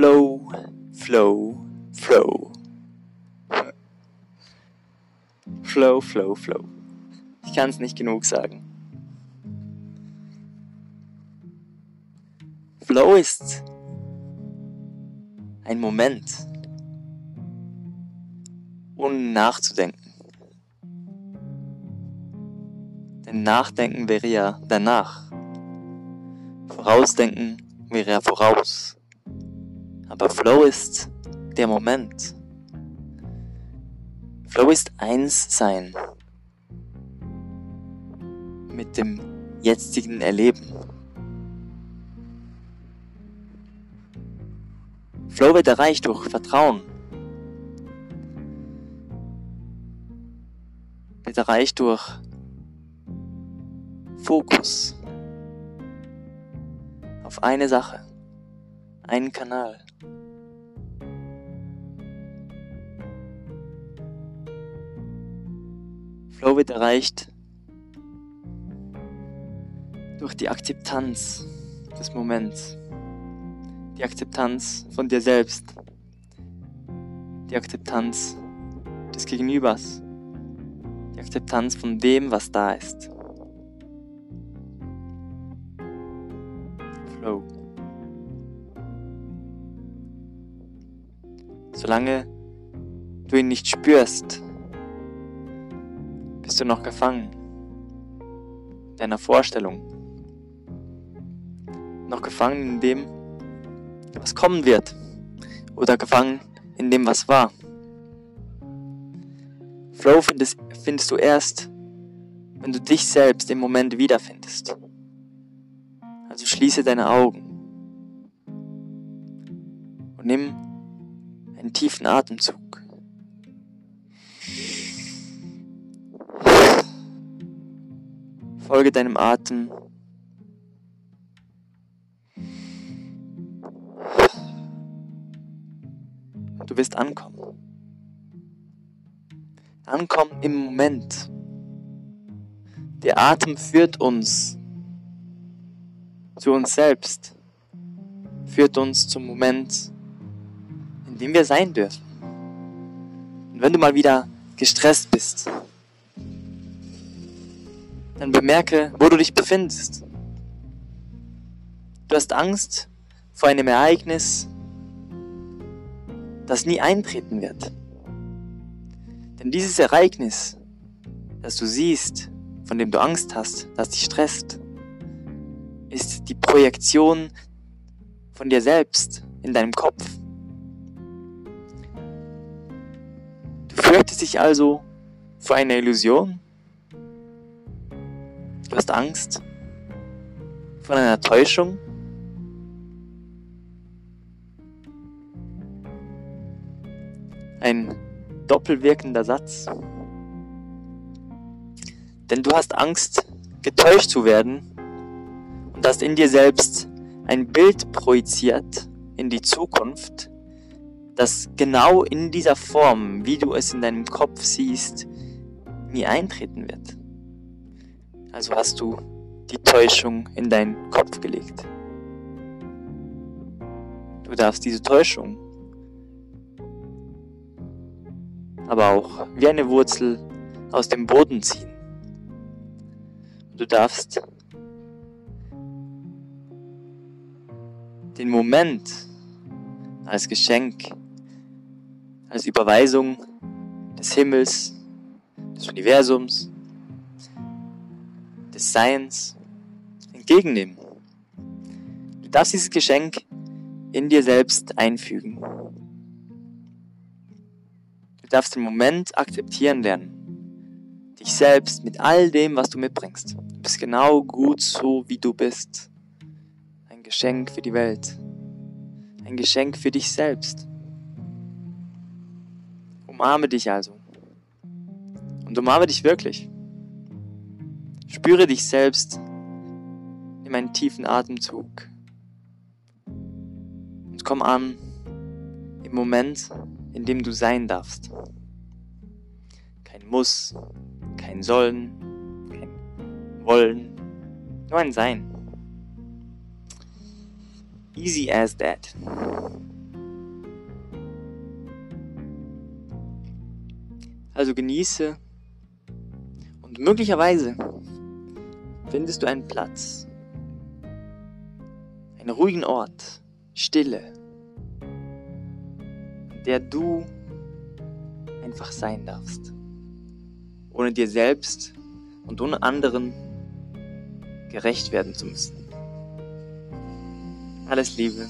Flow, Flow, Flow. Flow, Flow, Flow. Ich kann es nicht genug sagen. Flow ist ein Moment, ohne nachzudenken. Denn Nachdenken wäre ja danach. Vorausdenken wäre ja voraus. Aber Flow ist der Moment. Flow ist eins sein mit dem jetzigen Erleben. Flow wird erreicht durch Vertrauen. Wird erreicht durch Fokus auf eine Sache, einen Kanal. Flow wird erreicht durch die Akzeptanz des Moments, die Akzeptanz von dir selbst, die Akzeptanz des Gegenübers, die Akzeptanz von dem, was da ist. Flow. Solange du ihn nicht spürst, bist du noch gefangen deiner Vorstellung. Noch gefangen in dem, was kommen wird. Oder gefangen in dem, was war. Flow findest, findest du erst, wenn du dich selbst im Moment wiederfindest. Also schließe deine Augen und nimm einen tiefen Atemzug. Folge deinem Atem. Du wirst ankommen. Ankommen im Moment. Der Atem führt uns zu uns selbst, führt uns zum Moment, dem wir sein dürfen. Und wenn du mal wieder gestresst bist, dann bemerke, wo du dich befindest. Du hast Angst vor einem Ereignis, das nie eintreten wird. Denn dieses Ereignis, das du siehst, von dem du Angst hast, das dich stresst, ist die Projektion von dir selbst in deinem Kopf. Fürchtest dich also vor einer Illusion, Du hast Angst vor einer Täuschung? Ein doppelwirkender Satz. Denn du hast Angst, getäuscht zu werden und hast in dir selbst ein Bild projiziert in die Zukunft, das genau in dieser Form, wie du es in deinem Kopf siehst, nie eintreten wird. Also hast du die Täuschung in deinen Kopf gelegt. Du darfst diese Täuschung aber auch wie eine Wurzel aus dem Boden ziehen. Du darfst den Moment als Geschenk, als Überweisung des Himmels, des Universums, des Seins entgegennehmen. Du darfst dieses Geschenk in dir selbst einfügen. Du darfst den Moment akzeptieren lernen. Dich selbst mit all dem, was du mitbringst. Du bist genau gut so, wie du bist. Ein Geschenk für die Welt. Ein Geschenk für dich selbst. Umarme dich also. Und umarme dich wirklich. Spüre dich selbst. Nimm einen tiefen Atemzug. Und komm an im Moment, in dem du sein darfst. Kein Muss, kein Sollen, kein Wollen, nur ein Sein. Easy as that. Also genieße und möglicherweise findest du einen Platz, einen ruhigen Ort, Stille, an der du einfach sein darfst, ohne dir selbst und ohne anderen gerecht werden zu müssen. Alles Liebe.